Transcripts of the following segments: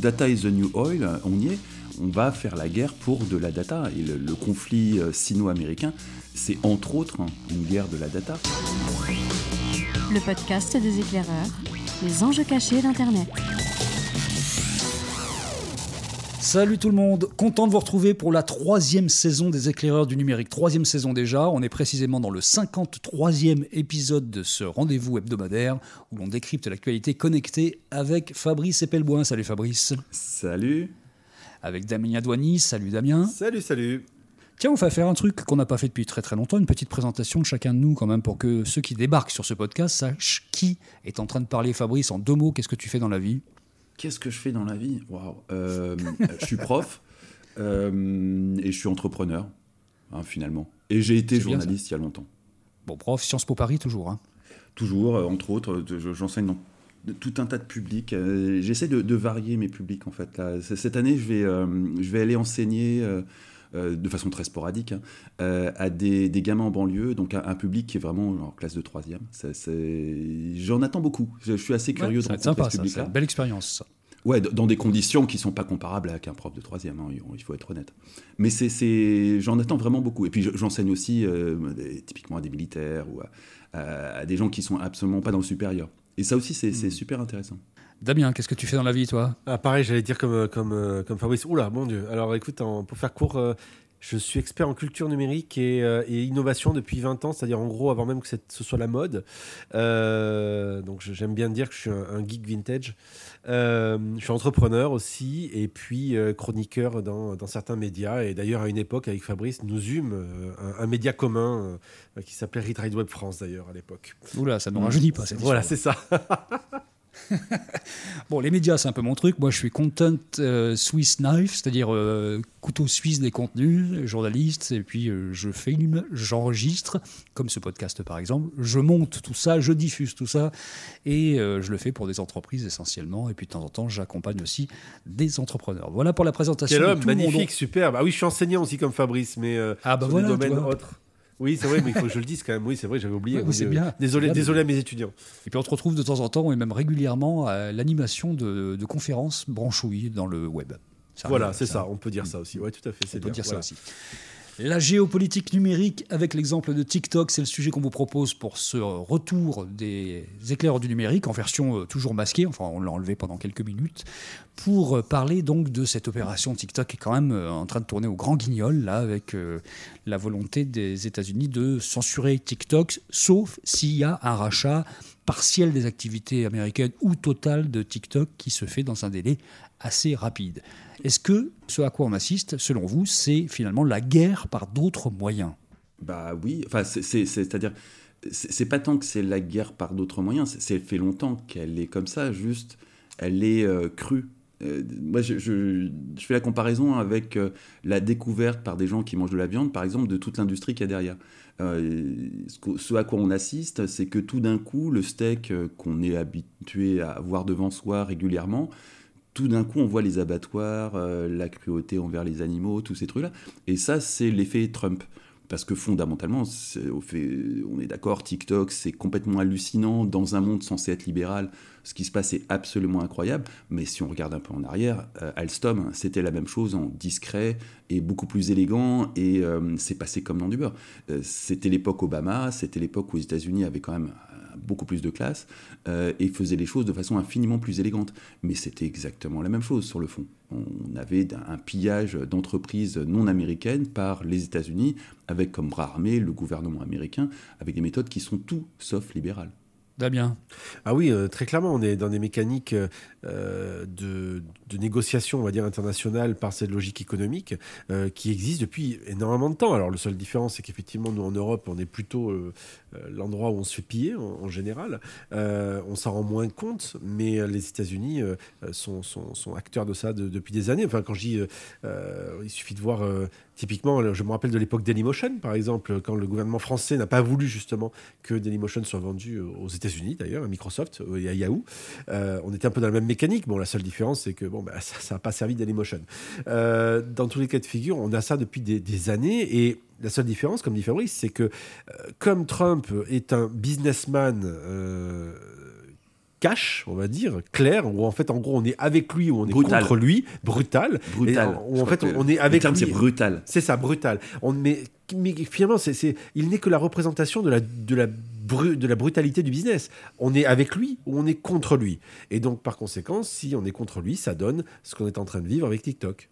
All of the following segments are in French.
Data is the new oil, on y est. On va faire la guerre pour de la data. Et le, conflit euh, sino-américain, c'est entre autres une guerre de la data. Le podcast des éclaireurs, les enjeux cachés d'Internet. Salut tout le monde, content de vous retrouver pour la troisième saison des éclaireurs du numérique. Troisième saison déjà, on est précisément dans le 53e épisode de ce rendez-vous hebdomadaire où l'on décrypte l'actualité connectée avec Fabrice Epelboin. Salut Fabrice. Salut. Avec Damien Douani. Salut Damien. Salut, salut. Tiens, on va faire un truc qu'on n'a pas fait depuis très très longtemps, une petite présentation de chacun de nous quand même pour que ceux qui débarquent sur ce podcast sachent qui est en train de parler. Fabrice, en deux mots, qu'est-ce que tu fais dans la vie? Qu'est-ce que je fais dans la vie? Waouh euh, Je suis prof euh, et je suis entrepreneur, hein, finalement. Et j'ai été journaliste il y a longtemps. Bon, prof, Sciences Po Paris toujours. Hein. Toujours, euh, entre autres. J'enseigne dans tout un tas de publics. J'essaie de, varier mes publics, en fait. Cette année, je vais, je vais aller enseigner euh, de façon très sporadique, hein, euh, à des, gamins en banlieue, donc un, public qui est vraiment en classe de troisième. J'en attends beaucoup. Je, suis assez curieux de rencontrer ce public-là. Belle expérience, ça. Ouais, dans des conditions qui sont pas comparables avec un prof de troisième, hein, il faut être honnête. Mais c'est, j'en attends vraiment beaucoup. Et puis j'enseigne aussi euh, typiquement à des militaires ou à, des gens qui sont absolument pas dans le supérieur. Et ça aussi, c'est hmm. super intéressant. Damien, qu'est-ce que tu fais dans la vie, toi? Ah, Pareil, j'allais dire comme, comme, euh, comme Fabrice. Oula, mon Dieu. Alors écoute, pour faire court, euh, je suis expert en culture numérique euh, et, innovation depuis 20 ans, c'est-à-dire en gros avant même que ce soit la mode. donc j'aime bien dire que je suis un, geek vintage. je suis entrepreneur aussi et puis chroniqueur dans, dans, certains médias. Et d'ailleurs, à une époque, avec Fabrice, nous eûmes un, média commun qui s'appelait Read Web France d'ailleurs à l'époque. Oula, ça ne rajeunit pas. Voilà, c'est ça. bon, les médias, c'est un peu mon truc. Moi, je suis content euh, Swiss knife, c'est-à-dire euh, couteau suisse des contenus, journaliste, et puis euh, je filme, j'enregistre, comme ce podcast par exemple. Je monte tout ça, je diffuse tout ça, et je le fais pour des entreprises essentiellement. Et puis de temps en temps, j'accompagne aussi des entrepreneurs. Voilà pour la présentation. Quel homme, magnifique, super. Ah oui, je suis enseignant aussi comme Fabrice, mais ah bah voilà, des domaines autres. Oui, c'est vrai, mais il faut que je le dise quand même. Oui, c'est vrai, j'avais oublié. c'est bien. Désolé, désolé à mes étudiants. Et puis on te retrouve de temps en temps et même régulièrement à l'animation de, conférences branchouilles dans le web. voilà, c'est ça. On peut dire ça aussi. Oui, tout à fait. On peut dire ça aussi. La géopolitique numérique avec l'exemple de TikTok, c'est le sujet qu'on vous propose pour ce retour des éclaireurs du numérique en version euh, toujours masquée, enfin on l'a enlevé pendant quelques minutes, pour euh, parler donc de cette opération TikTok qui est quand même euh, en train de tourner au grand guignol, là, avec la volonté des États-Unis de censurer TikTok, sauf s'il y a un rachat partiel des activités américaines ou total de TikTok qui se fait dans un délai assez rapide. Est-ce que ce à quoi on assiste, selon vous, c'est finalement la guerre par d'autres moyens Bah oui, enfin, c'est-à-dire, c'est pas tant que c'est la guerre par d'autres moyens, c'est fait longtemps qu'elle est comme ça, juste, elle est euh, crue. Euh, moi, je, fais la comparaison avec euh, la découverte par des gens qui mangent de la viande, par exemple, de toute l'industrie qu'il y a derrière. ce, à quoi on assiste, c'est que tout d'un coup, le steak qu'on est habitué à voir devant soi régulièrement, tout d'un coup, on voit les abattoirs, euh, la cruauté envers les animaux, tous ces trucs-là. Et ça, c'est l'effet Trump. Parce que fondamentalement, on est d'accord, TikTok, c'est complètement hallucinant dans un monde censé être libéral. Ce qui se passe est absolument incroyable. Mais si on regarde un peu en arrière, euh, Alstom, c'était la même chose en discret et beaucoup plus élégant. Et euh, c'est passé comme dans du beurre. c'était l'époque Obama, c'était l'époque où les États-Unis avaient quand même beaucoup plus de classe euh, et faisait les choses de façon infiniment plus élégante. Mais c'était exactement la même chose sur le fond. On avait un pillage d'entreprises non américaines par les États-Unis, avec comme bras armé le gouvernement américain, avec des méthodes qui sont tout sauf libérales. Damien Ah oui, euh, très clairement, on est dans des mécaniques euh, de, négociation, on va dire, internationale par cette logique économique euh, qui existe depuis énormément de temps. Alors, le seul différence, c'est qu'effectivement, nous, en Europe, on est plutôt l'endroit où on se fait piller, en, général. on s'en rend moins compte, mais les États-Unis sont, sont, acteurs de ça depuis des années. Enfin, quand je dis, il suffit de voir Typiquement, je me rappelle de l'époque Dailymotion, par exemple, quand le gouvernement français n'a pas voulu justement que Dailymotion soit vendu aux États-Unis, d'ailleurs, à Microsoft et à Yahoo. Euh, on était un peu dans la même mécanique. Bon, la seule différence, c'est que bon, bah, ça n'a pas servi Dailymotion. Euh, dans tous les cas de figure, on a ça depuis des, années et la seule différence, comme dit Fabrice, c'est que euh, comme Trump est un businessman cash, on va dire, clair, où en fait, en gros, on est avec lui ou on est Brutal. contre lui, brutal. Brutal. Et, où Je en fait, on est le avec terme, lui. c'est brutal. C'est ça, brutal. On, mais, mais finalement, c'est, c'est- il n'est que la représentation de la, de, la de la brutalité du business. On est avec lui ou on est contre lui. Et donc, par conséquent, si on est contre lui, ça donne ce qu'on est en train de vivre avec TikTok.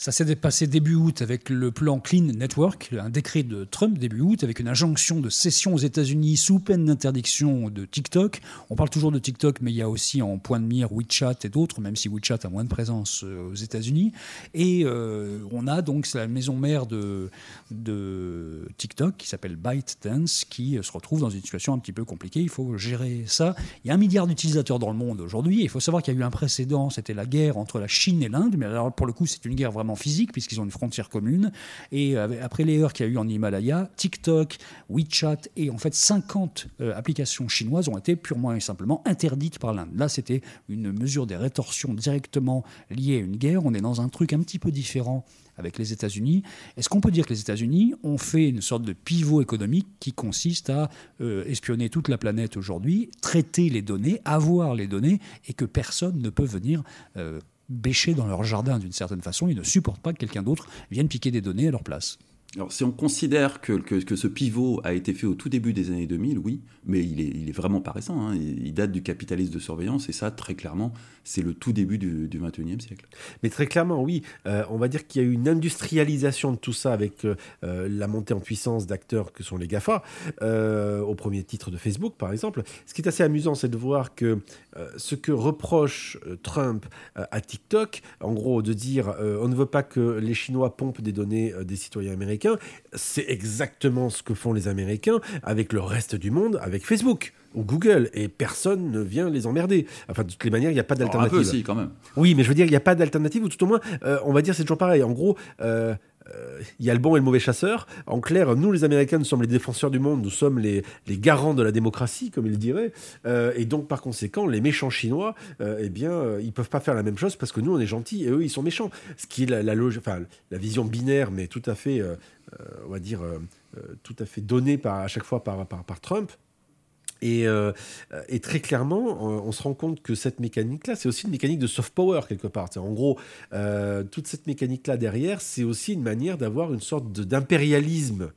Ça s'est passé début août avec le plan Clean Network, un décret de Trump début août avec une injonction de cession aux États-Unis sous peine d'interdiction de TikTok. On parle toujours de TikTok, mais il y a aussi en point de mire WeChat et d'autres, même si WeChat a moins de présence euh, aux États-Unis. Et euh, on a donc la maison mère de, de TikTok qui s'appelle ByteDance qui euh, se retrouve dans une situation un petit peu compliquée. Il faut gérer ça. Il y a un milliard d'utilisateurs dans le monde aujourd'hui. Il faut savoir qu'il y a eu un précédent, c'était la guerre entre la Chine et l'Inde. Mais alors pour le coup, c'est une guerre vraiment physique puisqu'ils ont une frontière commune. Et euh, après les heures qu'il y a eu en Himalaya, TikTok, WeChat et en fait 50 euh, applications chinoises ont été purement et simplement interdites par l'Inde. Là, c'était une mesure des rétorsions directement liée à une guerre. On est dans un truc un petit peu différent avec les États-Unis. Est-ce qu'on peut dire que les États-Unis ont fait une sorte de pivot économique qui consiste à euh, espionner toute la planète aujourd'hui, traiter les données, avoir les données, et que personne ne peut venir bêcher dans leur jardin d'une certaine façon Ils ne supportent pas que quelqu'un d'autre vienne piquer des données à leur place. Alors, si on considère que, que, ce pivot a été fait au tout début des années 2000, oui, mais il est, il est vraiment pas récent. hein. Il, date du capitalisme de surveillance, et ça, très clairement, c'est le tout début du, du 21e siècle. Mais très clairement, oui. Euh, on va dire qu'il y a eu une industrialisation de tout ça avec euh, la montée en puissance d'acteurs que sont les GAFA, euh, au premier titre de Facebook, par exemple. Ce qui est assez amusant, c'est de voir que euh, ce que reproche Trump à TikTok, en gros, de dire on ne veut pas que les Chinois pompent des données des citoyens américains, c'est exactement ce que font les Américains avec le reste du monde, avec Facebook ou Google, et personne ne vient les emmerder. Enfin, de toutes les manières, il n'y a pas Alors, un d'alternative. peu aussi, quand même. Oui, mais je veux dire, il n'y a pas d'alternative, ou tout au moins, euh, on va dire, c'est toujours pareil. En gros, euh, il y a le bon et le mauvais chasseur. En clair, nous, les Américains, nous sommes les défenseurs du monde, nous sommes les, les garants de la démocratie, comme ils diraient. Euh, et donc, par conséquent, les méchants Chinois, euh, eh bien, euh, ils peuvent pas faire la même chose parce que nous, on est gentils et eux, ils sont méchants. Ce qui est la, enfin, la vision binaire, mais tout à fait, euh, euh, on va dire, euh, euh, tout à fait donnée par, à chaque fois par, par, par Trump. Et, euh, et, très clairement, euh, on se rend compte que cette mécanique-là, c'est aussi une mécanique de soft power quelque part. En gros, euh, toute cette mécanique-là derrière, c'est aussi une manière d'avoir une sorte d'impérialisme,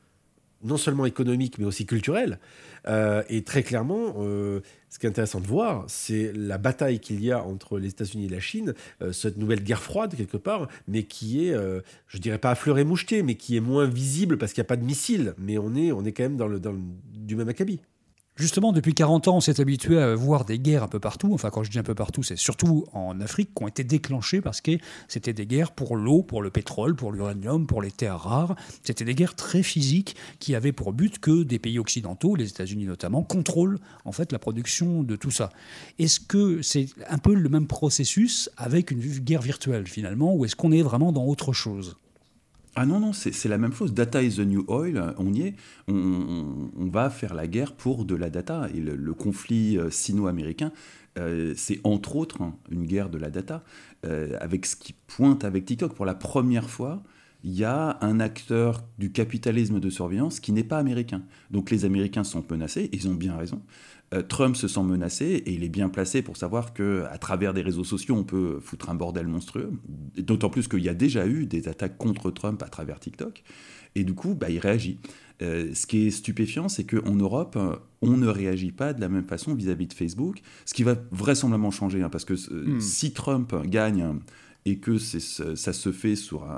non seulement économique, mais aussi culturel. Euh, et très clairement, euh, ce qui est intéressant de voir, c'est la bataille qu'il y a entre les États-Unis et la Chine, euh, cette nouvelle guerre froide quelque part, mais qui est, euh, je dirais pas à fleur et moucheté, mais qui est moins visible parce qu'il n'y a pas de missiles. Mais on est, on est quand même dans le, dans le- du même acabit. Justement, depuis 40 ans, on s'est habitué à voir des guerres un peu partout. Enfin, quand je dis un peu partout, c'est surtout en Afrique qui ont été déclenchées parce que c'était des guerres pour l'eau, pour le pétrole, pour l'uranium, pour les terres rares. C'était des guerres très physiques qui avaient pour but que des pays occidentaux, les États-Unis notamment, contrôlent en fait la production de tout ça. Est-ce que c'est un peu le même processus avec une guerre virtuelle finalement, ou est-ce qu'on est vraiment dans autre chose? Ah non, non, c'est la même chose. Data is the new oil, on y est. On, va faire la guerre pour de la data. Et le, conflit euh, sino-américain, euh, c'est entre autres hein, une guerre de la data, euh, avec ce qui pointe avec TikTok. Pour la première fois, il y a un acteur du capitalisme de surveillance qui n'est pas américain. Donc les Américains sont menacés, ils ont bien raison. Euh, Trump se sent menacé et il est bien placé pour savoir que à travers des réseaux sociaux, on peut foutre un bordel monstrueux. D'autant plus qu'il y a déjà eu des attaques contre Trump à travers TikTok. Et du coup, bah, il réagit. Euh, ce qui est stupéfiant, c'est qu'en Europe, on ne réagit pas de la même façon vis-à-vis de Facebook, ce qui va vraisemblablement changer, hein, parce que euh, si Trump gagne et que ça se fait sur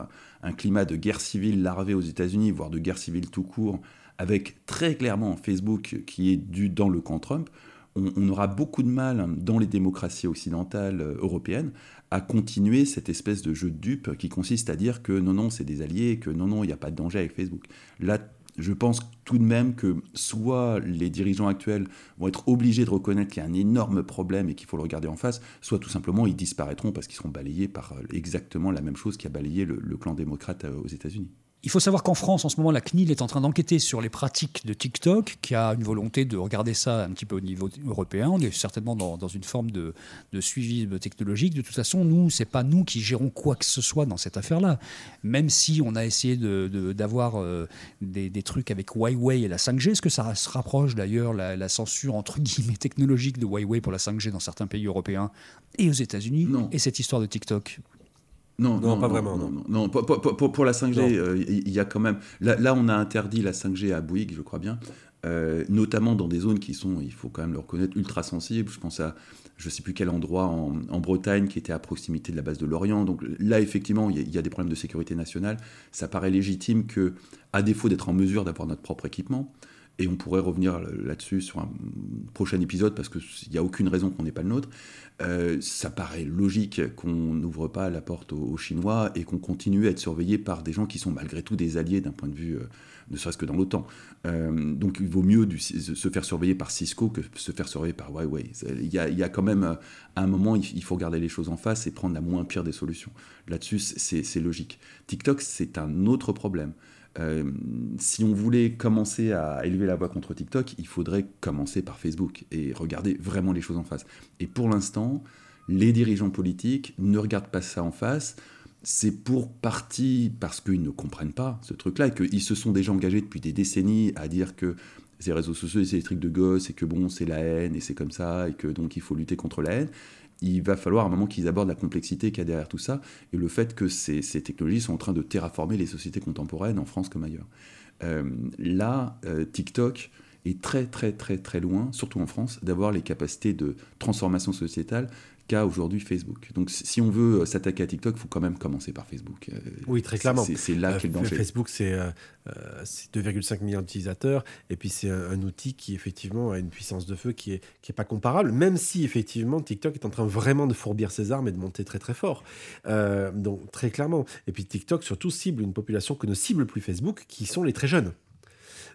un, climat de guerre civile larvée aux États-Unis, voire de guerre civile tout court, avec très clairement Facebook qui est du, dans le camp Trump, on, aura beaucoup de mal dans les démocraties occidentales euh, européennes à continuer cette espèce de jeu de dupe qui consiste à dire que non, non, c'est des alliés, que non, non, il n'y a pas de danger avec Facebook. Je pense tout de même que soit les dirigeants actuels vont être obligés de reconnaître qu'il y a un énorme problème et qu'il faut le regarder en face, soit tout simplement ils disparaîtront parce qu'ils seront balayés par euh, exactement la même chose qui a balayé le, le clan démocrate euh, aux États-Unis. Il faut savoir qu'en France, en ce moment, la CNIL est en train d'enquêter sur les pratiques de TikTok, qui a une volonté de regarder ça un petit peu au niveau européen. On est certainement dans, dans une forme de, de, suivi technologique. De toute façon, nous, c'est pas nous qui gérons quoi que ce soit dans cette affaire-là. Même si on a essayé d'avoir de, euh, des, des, trucs avec Huawei et la 5G, est-ce que ça se rapproche d'ailleurs la, la, censure entre guillemets technologique de Huawei pour la 5G dans certains pays européens et aux États-Unis Et cette histoire de TikTok? Non, non, pas vraiment. Non, non. Pour, pour, pour, la 5G, euh, il y a quand même. Là, là, on a interdit la 5G à Bouygues, je crois bien, euh, notamment dans des zones qui sont, il faut quand même le reconnaître, ultra sensibles. Je pense à, je ne sais plus quel endroit en, en, Bretagne qui était à proximité de la base de Lorient. Donc là, effectivement, il y, a des problèmes de sécurité nationale. Ça paraît légitime que, à défaut d'être en mesure d'avoir notre propre équipement, et on pourrait revenir là-dessus sur un prochain épisode parce qu'il n'y a aucune raison qu'on n'ait pas le nôtre. Euh, ça paraît logique qu'on n'ouvre pas la porte aux, Chinois et qu'on continue à être surveillé par des gens qui sont malgré tout des alliés d'un point de vue, euh, ne serait-ce que dans l'OTAN. Euh, donc il vaut mieux se faire surveiller par Cisco que se faire surveiller par Huawei. Il y a, il quand même, à un moment, il faut regarder les choses en face et prendre la moins pire des solutions. Là-dessus, c'est logique. TikTok, c'est un autre problème. Euh, si on voulait commencer à élever la voix contre TikTok, il faudrait commencer par Facebook et regarder vraiment les choses en face. Et pour l'instant, les dirigeants politiques ne regardent pas ça en face. C'est pour partie parce qu'ils ne comprennent pas ce truc-là et qu'ils se sont déjà engagés depuis des décennies à dire que ces réseaux sociaux, c'est des trucs de gosses et que bon, c'est la haine et c'est comme ça et que donc il faut lutter contre la haine il va falloir un moment qu'ils abordent la complexité qu'il y a derrière tout ça et le fait que ces, technologies sont en train de terraformer les sociétés contemporaines en France comme ailleurs. Euh, là, euh, TikTok est très très très très loin, surtout en France, d'avoir les capacités de transformation sociétale qu'a aujourd'hui Facebook. Donc si on veut euh, s'attaquer à TikTok, il faut quand même commencer par Facebook. Euh, oui, très clairement. C'est là qu'est le danger. Facebook, c'est 2,5 milliards d'utilisateurs, et puis c'est un, outil qui effectivement a une puissance de feu qui n'est qui est pas comparable, même si effectivement TikTok est en train vraiment de fourbir ses armes et de monter très très fort. Euh, donc très clairement. Et puis TikTok surtout cible une population que ne cible plus Facebook, qui sont les très jeunes.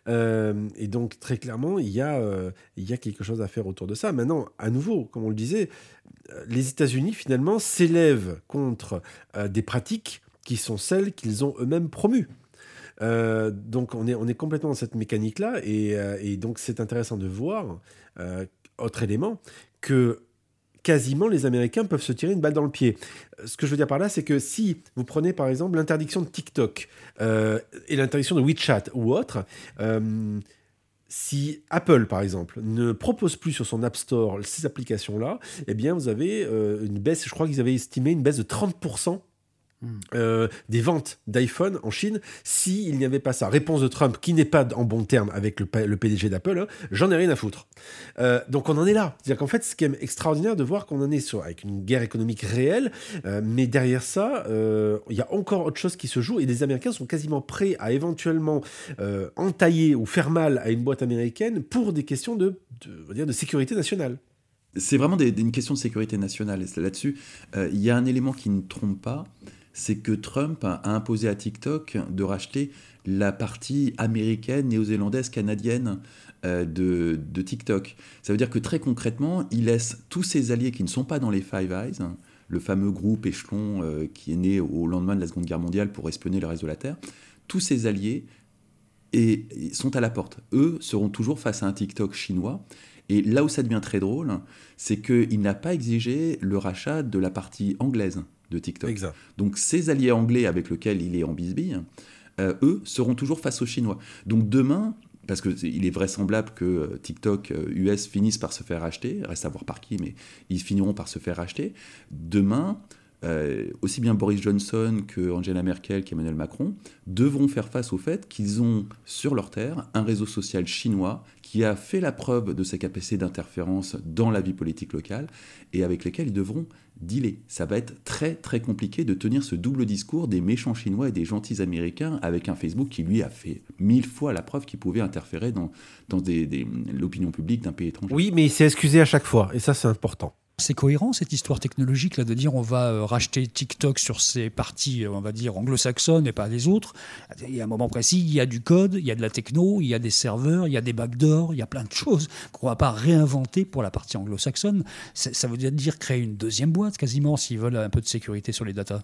Euh, et donc, très clairement, il y, a, euh, il y a quelque chose à faire autour de ça. Maintenant, à nouveau, comme on le disait, euh, les États-Unis, finalement, s'élèvent contre des pratiques qui sont celles qu'ils ont eux-mêmes promues. donc on est, on est complètement dans cette mécanique-là et, et donc c'est intéressant de voir, autre élément, que quasiment les Américains peuvent se tirer une balle dans le pied. Ce que je veux dire par là, c'est que si vous prenez par exemple l'interdiction de TikTok euh, et l'interdiction de WeChat ou autre, euh, si Apple, par exemple, ne propose plus sur son App Store ces applications-là, eh bien, vous avez euh, une baisse, je crois qu'ils avaient estimé une baisse de 30% euh, des ventes d'iPhone en Chine s'il n'y avait pas ça. Réponse de Trump, qui n'est pas en bon terme avec le, PDG d'Apple, hein, j'en ai rien à foutre. Euh, donc on en est là. C'est-à-dire qu'en fait, ce qui est extraordinaire de voir qu'on en est sur, avec une guerre économique réelle, euh, mais derrière ça, il y a encore autre chose qui se joue et les Américains sont quasiment prêts à éventuellement entailler ou faire mal à une boîte américaine pour des questions de, dire, de sécurité nationale. C'est vraiment une question de sécurité nationale. Et là-dessus, il y a un élément qui ne trompe pas, c'est que Trump a imposé à TikTok de racheter la partie américaine, néo-zélandaise, canadienne euh, de, TikTok. Ça veut dire que très concrètement, il laisse tous ses alliés qui ne sont pas dans les Five Eyes, hein, le fameux groupe échelon euh, qui est né au lendemain de la Seconde Guerre mondiale pour espionner le reste de la Terre, tous ses alliés et, sont à la porte. Eux seront toujours face à un TikTok chinois. Et là où ça devient très drôle, c'est qu'il n'a pas exigé le rachat de la partie anglaise de TikTok. Donc ces alliés anglais avec lesquels il est en bisbille, euh, eux seront toujours face aux Chinois. Donc demain, parce qu'il est vraisemblable que euh, TikTok US euh, finisse par se faire acheter, reste à voir par qui, mais ils finiront par se faire acheter. Demain, aussi bien Boris Johnson que Angela Merkel qu'Emmanuel Macron devront faire face au fait qu'ils ont sur leur terre un réseau social chinois qui a fait la preuve de sa capacité d'interférence dans la vie politique locale et avec lesquels ils devront dealer. Ça va être très très compliqué de tenir ce double discours des méchants chinois et des gentils américains avec un Facebook qui lui a fait mille fois la preuve qu'il pouvait interférer dans, dans l'opinion publique d'un pays étranger. Oui, mais il s'est excusé à chaque fois et ça c'est important. C'est cohérent cette histoire technologique là de dire on va euh, racheter TikTok sur ses parties, euh, on va dire anglo-saxonnes et pas les autres. Il y a un moment précis, il y a du code, il y a de la techno, il y a des serveurs, il y a des backdoors, il y a plein de choses qu'on va pas réinventer pour la partie anglo-saxonne. Ça veut dire créer une deuxième boîte quasiment s'ils veulent un peu de sécurité sur les datas.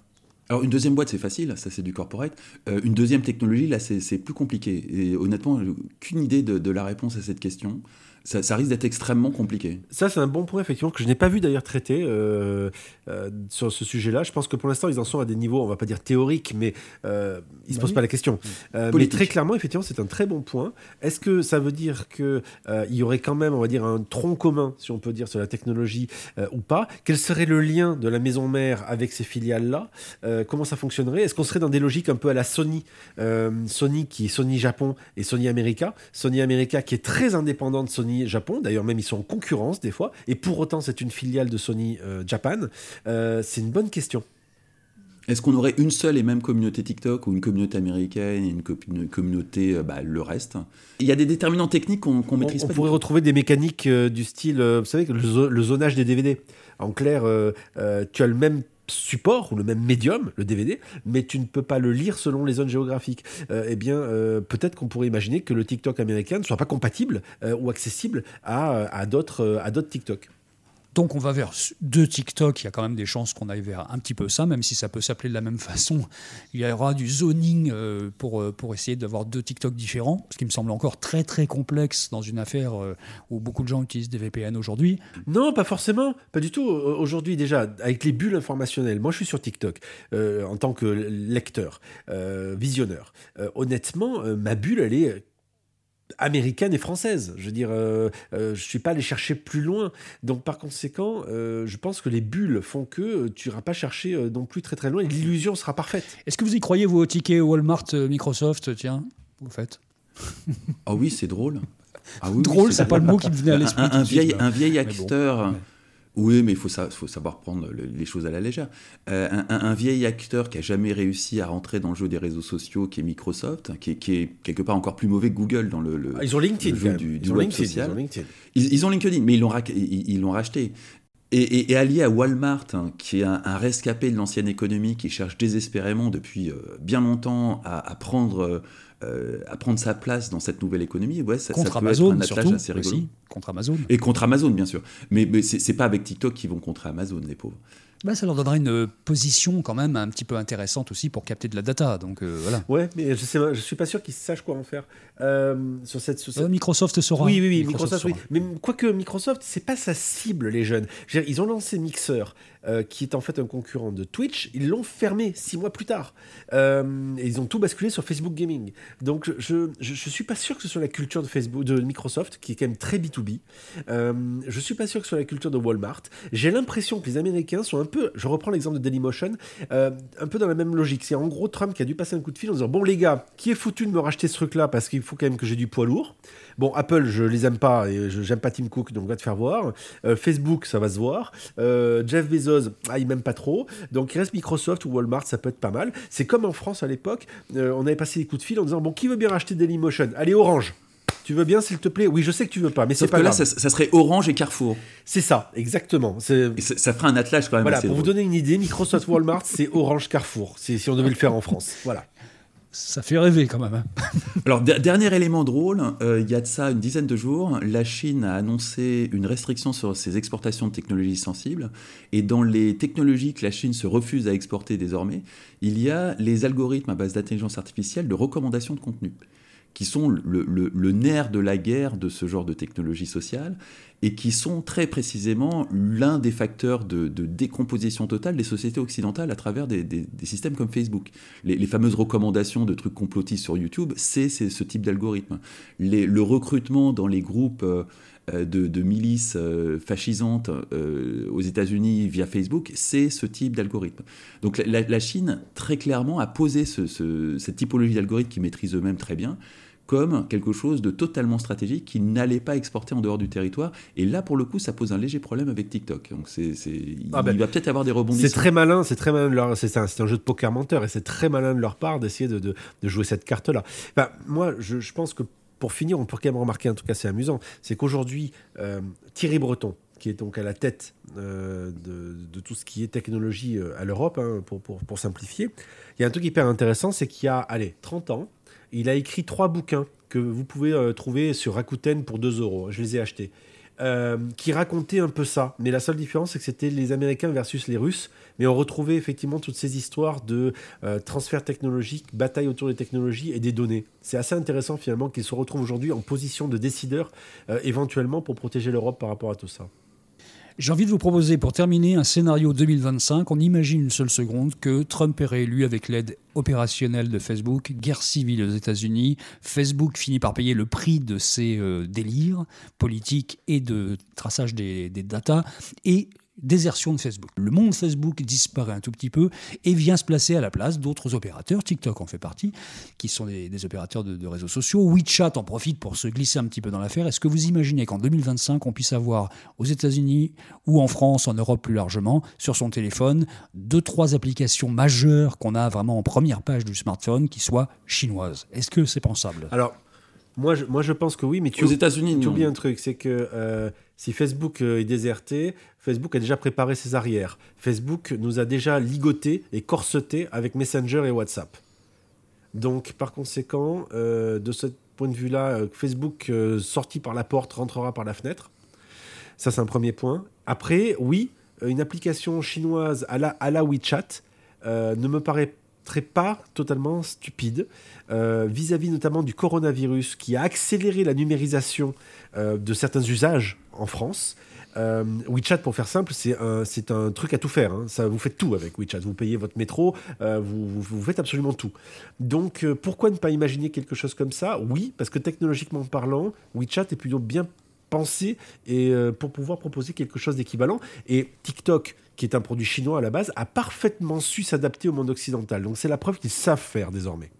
Alors une deuxième boîte, c'est facile, ça c'est du corporate. Euh, une deuxième technologie, là, c'est plus compliqué. Et honnêtement, aucune idée de, la réponse à cette question ça, risque d'être extrêmement compliqué. Ça, c'est un bon point, effectivement, que je n'ai pas vu d'ailleurs traité euh, euh, sur ce sujet-là. Je pense que pour l'instant, ils en sont à des niveaux, on va pas dire théoriques, mais euh, ils ne se bah posent pas la question. mais très clairement, effectivement, c'est un très bon point. Est-ce que ça veut dire qu'il y aurait quand même, on va dire, un tronc commun, si on peut dire, sur la technologie ou pas? Quel serait le lien de la maison mère avec ces filiales-là? Comment ça fonctionnerait? Est-ce qu'on serait dans des logiques un peu à la Sony Sony qui est Sony Japon et Sony America? Sony America qui est très indépendant de Sony Japon. D'ailleurs, même ils sont en concurrence des fois. Et pour autant, c'est une filiale de Sony euh, Japan. Euh, c'est une bonne question. Est-ce qu'on aurait une seule et même communauté TikTok ou une communauté américaine et une, communauté, euh, bah, le reste? Il y a des déterminants techniques qu'on maîtrise on, pas. On pourrait retrouver des mécaniques du style, vous savez, le, le, zonage des DVD. En clair, tu as le même support ou le même médium, le DVD, mais tu ne peux pas le lire selon les zones géographiques. Euh, eh bien, euh, peut-être qu'on pourrait imaginer que le TikTok américain ne soit pas compatible euh, ou accessible à, à d'autres TikTok. Donc on va vers deux TikTok, il y a quand même des chances qu'on aille vers un petit peu ça, même si ça peut s'appeler de la même façon. Il y aura du zoning euh, pour, euh, pour essayer d'avoir deux TikTok différents, ce qui me semble encore très très complexe dans une affaire euh, où beaucoup de gens utilisent des VPN aujourd'hui. Non, pas forcément, pas du tout. Aujourd'hui déjà, avec les bulles informationnelles, moi je suis sur TikTok en tant que lecteur, visionneur. honnêtement, ma bulle, elle est américaine et française. Je veux dire, euh, euh, je suis pas allé chercher plus loin. Donc par conséquent, euh, je pense que les bulles font que tu n'iras pas chercher non plus très très loin et l'illusion sera parfaite. Est-ce que vous y croyez, vous, au ticket Walmart, Microsoft Tiens, vous faites Ah oui, c'est drôle. Ah oui, drôle, c'est pas le mot qui me venait à l'esprit. Un, vieil, un vieil acteur. Oui, mais il faut, faut, savoir prendre les choses à la légère. Euh, un, vieil acteur qui a jamais réussi à rentrer dans le jeu des réseaux sociaux, qui est Microsoft, qui est, quelque part encore plus mauvais que Google dans le, ah, ils ont LinkedIn, jeu du, ils web social. Ils ont LinkedIn. mais ils l'ont ils, l'ont racheté. Et, allié à Walmart, hein, qui est un, rescapé de l'ancienne économie, qui cherche désespérément depuis euh, bien longtemps à, à prendre euh, euh, à prendre sa place dans cette nouvelle économie, ouais, ça, contre ça peut Amazon, être un surtout, assez rigolo. Aussi, contre Amazon. Et contre Amazon, bien sûr. Mais, mais c'est pas avec TikTok qu'ils vont contre Amazon, les pauvres. Bah, ça leur donnerait une position quand même un petit peu intéressante aussi pour capter de la data. Donc euh, voilà. Ouais, mais je sais, je suis pas sûr qu'ils sachent quoi en faire euh, sur cette. Sur Microsoft saura. Oui, oui, oui, Microsoft, oui. Mais quoique Microsoft, c'est pas sa cible les jeunes. Ils ont lancé Mixer. Euh, qui est en fait un concurrent de Twitch, ils l'ont fermé six mois plus tard. Euh, et ils ont tout basculé sur Facebook Gaming. Donc je, je, suis pas sûr que ce soit la culture de Facebook, de Microsoft, qui est quand même très B2B. Euh, je suis pas sûr que ce soit la culture de Walmart. J'ai l'impression que les Américains sont un je reprends l'exemple de Dailymotion, euh, un peu dans la même logique. C'est en gros Trump qui a dû passer un coup de fil en disant, bon les gars, qui est foutu de me racheter ce truc-là parce qu'il faut quand même que j'ai du poids lourd? Bon, Apple, je les aime pas et j'aime pas Tim Cook, donc va te faire voir. Facebook, ça va se voir. Jeff Bezos, ah, il m'aime pas trop. Donc il reste Microsoft ou Walmart, ça peut être pas mal. C'est comme en France à l'époque, euh, on avait passé des coups de fil en disant bon, qui veut bien racheter Dailymotion? Allez, Orange. Tu veux bien, s'il te plaît? Oui, je sais que tu veux pas, mais c'est pas que là, ça, serait Orange et Carrefour. C'est ça, exactement. Et ça, ferait un attelage quand même. Voilà, pour vous donner une idée, Microsoft Walmart, c'est Orange Carrefour. Si on devait le faire en France. Voilà ça fait rêver quand même. Hein. Alors, dernier élément drôle, euh, il y a de ça une dizaine de jours, la Chine a annoncé une restriction sur ses exportations de technologies sensibles. Et dans les technologies que la Chine se refuse à exporter désormais, il y a les algorithmes à base d'intelligence artificielle de recommandation de contenu qui sont le, nerf de la guerre de ce genre de technologie sociale et qui sont très précisément l'un des facteurs de, décomposition totale des sociétés occidentales à travers des, systèmes comme Facebook. Les, fameuses recommandations de trucs complotistes sur YouTube, c'est ce type d'algorithme. Le recrutement dans les groupes euh, de, milices euh, fascisantes euh, aux États-Unis via Facebook, c'est ce type d'algorithme. Donc la, Chine, très clairement, a posé cette typologie d'algorithme qu'ils maîtrisent eux-mêmes très bien comme quelque chose de totalement stratégique qui n'allait pas exporter en dehors du territoire. Et là, pour le coup, ça pose un léger problème avec TikTok. Donc, c'est, il, ah ben, va peut-être avoir des rebondissements. C'est très malin, c'est très malin de leur, c'est un, un, jeu de poker menteur et c'est très malin de leur part d'essayer de, de, jouer cette carte-là. Ben, moi, je, je, pense que pour finir, on peut quand même remarquer, en tout cas, c'est amusant, c'est qu'aujourd'hui, euh, Thierry Breton, qui est donc à la tête euh, de, de, tout ce qui est technologie euh, à l'Europe, hein, pour, pour, pour simplifier, il y a un truc hyper intéressant, c'est qu'il y a, allez, 30 ans, il a écrit trois bouquins que vous pouvez euh, trouver sur Rakuten pour 2 euros. Je les ai achetés. euh, qui racontait un peu ça. Mais la seule différence, c'est que c'était les Américains versus les Russes. Mais on retrouvait effectivement toutes ces histoires de euh, transfert technologique, bataille autour des technologies et des données. C'est assez intéressant finalement qu'ils se retrouvent aujourd'hui en position de décideur, éventuellement pour protéger l'Europe par rapport à tout ça. J'ai envie de vous proposer pour terminer un scénario 2025. On imagine une seule seconde que Trump est réélu avec l'aide opérationnelle de Facebook, guerre civile aux États-Unis, Facebook finit par payer le prix de ses euh, délires politiques et de traçage des, des et désertion de Facebook. Le monde Facebook disparaît un tout petit peu et vient se placer à la place d'autres opérateurs, TikTok en fait partie, qui sont des, opérateurs de, réseaux sociaux. WeChat en profite pour se glisser un petit peu dans l'affaire. Est-ce que vous imaginez qu'en 2025, on puisse avoir aux États-Unis ou en France, en Europe plus largement, sur son téléphone, deux, trois applications majeures qu'on a vraiment en première page du smartphone qui soient chinoises? Est-ce que c'est pensable? Alors, moi je, moi, je pense que oui, mais tu, aux États-Unis, tu oublies un truc, c'est que euh, si Facebook euh, est déserté, Facebook a déjà préparé ses arrières. Facebook nous a déjà ligoté et corseté avec Messenger et WhatsApp. Donc, par conséquent, euh, de ce point de vue-là, Facebook sorti par la porte rentrera par la fenêtre. Ça, c'est un premier point. Après, oui, une application chinoise à la, à la WeChat ne me paraît pas totalement stupide euh, vis-à-vis notamment du coronavirus qui a accéléré la numérisation euh, de certains usages en France. Euh, WeChat, pour faire simple, c'est un, c'est un truc à tout faire. Hein. Ça, vous faites tout avec WeChat. Vous payez votre métro, vous, vous, faites absolument tout. Donc, pourquoi ne pas imaginer quelque chose comme ça? Oui, parce que technologiquement parlant, WeChat est plutôt bien et, pour pouvoir proposer quelque chose d'équivalent. Et TikTok, qui est un produit chinois à la base, a parfaitement su s'adapter au monde occidental. Donc c'est la preuve qu'ils savent faire désormais.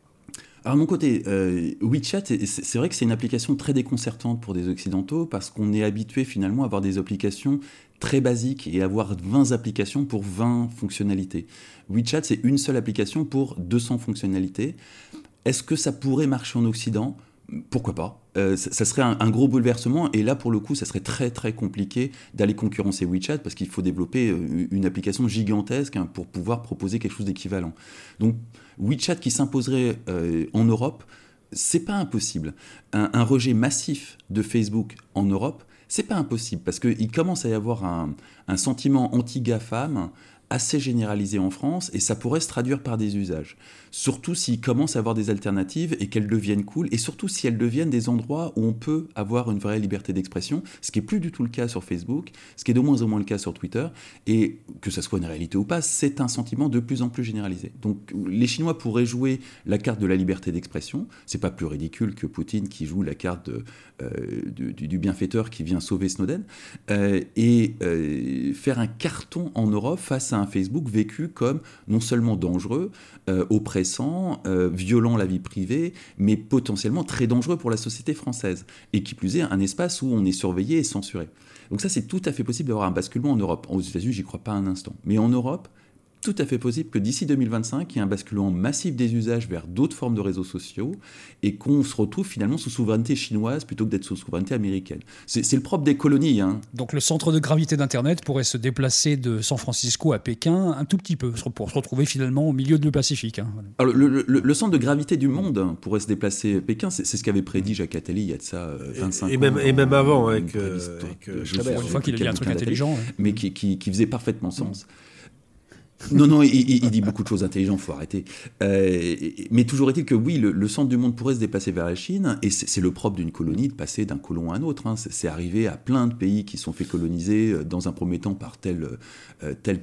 Alors, mon côté, euh, WeChat, c'est vrai que c'est une application très déconcertante pour des Occidentaux parce qu'on est habitué finalement à avoir des applications très basiques et avoir 20 applications pour 20 fonctionnalités. WeChat, c'est une seule application pour 200 fonctionnalités. Est-ce que ça pourrait marcher en Occident? Pourquoi pas? Euh, ça, serait un, gros bouleversement et là pour le coup ça serait très très compliqué d'aller concurrencer WeChat parce qu'il faut développer euh, une application gigantesque hein, pour pouvoir proposer quelque chose d'équivalent. Donc WeChat qui s'imposerait euh, en Europe, c'est pas impossible. Un, rejet massif de Facebook en Europe, c'est pas impossible parce qu'il commence à y avoir un, un sentiment anti-GAFAM assez généralisé en France et ça pourrait se traduire par des usages. Surtout s'ils commencent à avoir des alternatives et qu'elles deviennent cool et surtout si elles deviennent des endroits où on peut avoir une vraie liberté d'expression, ce qui est plus du tout le cas sur Facebook, ce qui est de moins en moins le cas sur Twitter et que ça soit une réalité ou pas, c'est un sentiment de plus en plus généralisé. Donc les Chinois pourraient jouer la carte de la liberté d'expression, c'est pas plus ridicule que Poutine qui joue la carte euh, du, bienfaiteur qui vient sauver Snowden euh, et euh, faire un carton en Europe face à un Facebook vécu comme non seulement dangereux, euh, oppressant, euh, violant la vie privée, mais potentiellement très dangereux pour la société française. Et qui plus est, un espace où on est surveillé et censuré. Donc ça, c'est tout à fait possible d'avoir un basculement en Europe. Aux États-Unis, j'y crois pas un instant. Mais en Europe, tout à fait possible que d'ici 2025, il y ait un basculement massif des usages vers d'autres formes de réseaux sociaux et qu'on se retrouve finalement sous souveraineté chinoise plutôt que d'être sous souveraineté américaine. C'est le propre des colonies. Hein. Donc le centre de gravité d'Internet pourrait se déplacer de San Francisco à Pékin un tout petit peu pour se retrouver finalement au milieu de Pacifique. Hein. Alors, le, centre de gravité du monde pourrait se déplacer à Pékin, c'est ce qu'avait prédit Jacques Attali il y a de ça 25 euh, et, ans. Même, et même avant, avec, euh, avec euh, Une fois qu'il a dit un truc intelligent. Mais qui, qui, faisait parfaitement sens. Non, non, il, dit beaucoup de choses intelligentes, faut arrêter. Euh, mais toujours est-il que oui, le, centre du monde pourrait se déplacer vers la Chine, et c'est le propre d'une colonie de passer d'un colon à un autre. Hein. C'est arrivé à plein de pays qui sont fait coloniser euh, dans un premier temps par tel, euh, tel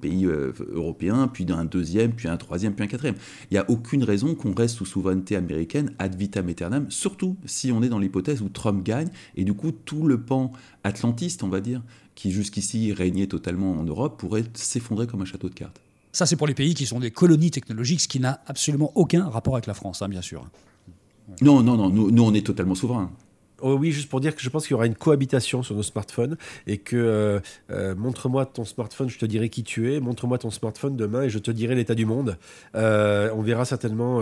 pays européen, puis d'un deuxième, puis un troisième, puis un quatrième. Il n'y a aucune raison qu'on reste sous souveraineté américaine ad vitam aeternam, surtout si on est dans l'hypothèse où Trump gagne, et du coup tout le pan atlantiste, on va dire, qui jusqu'ici régnait totalement en Europe, pourrait s'effondrer comme un château de cartes. Ça, c'est pour les pays qui sont des colonies technologiques, ce qui n'a absolument aucun rapport avec la France, hein, bien sûr. Non, non, non, nous, on est totalement souverains. Oh oui, juste pour dire que je pense qu'il y aura une cohabitation sur nos smartphones et que euh, euh, montre-moi ton smartphone, je te dirai qui tu es, montre-moi ton smartphone demain et je te dirai l'état du monde. Euh, on verra certainement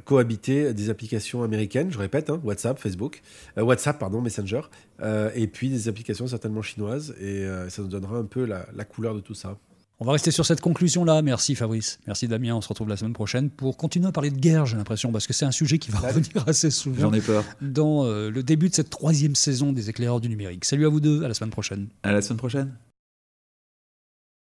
cohabiter des applications américaines, je répète, hein, WhatsApp, Facebook, euh, WhatsApp, pardon, Messenger, euh, et puis des applications certainement chinoises, et euh, ça nous donnera un peu la, couleur de tout ça. On va rester sur cette conclusion-là. Merci Fabrice. Merci Damien. On se retrouve la semaine prochaine pour continuer à parler de guerre, j'ai l'impression, parce que c'est un sujet qui va revenir assez souvent. J'en ai peur. Dans euh, le début de cette troisième saison des éclaireurs du numérique. Salut à vous deux. À la semaine prochaine. À la semaine prochaine.